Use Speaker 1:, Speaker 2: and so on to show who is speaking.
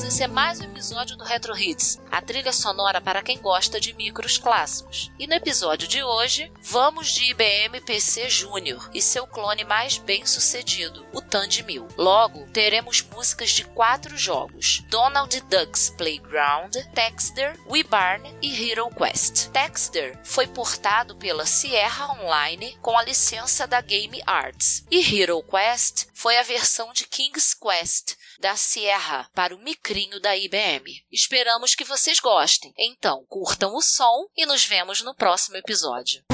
Speaker 1: Olá a todos, esse é mais um episódio do Retro Hits, a trilha sonora para quem gosta de micros clássicos. E no episódio de hoje, vamos de IBM PC Júnior e seu clone mais bem sucedido, o Tandy 1000. Logo, teremos músicas de quatro jogos: Donald Duck's Playground, Texter, We Barn e Hero Quest. Texter foi portado pela Sierra Online com a licença da Game Arts, e Hero Quest foi a versão de King's Quest da Sierra para o micrinho da IBM. Esperamos que vocês gostem. Então, curtam o som e nos vemos no próximo episódio.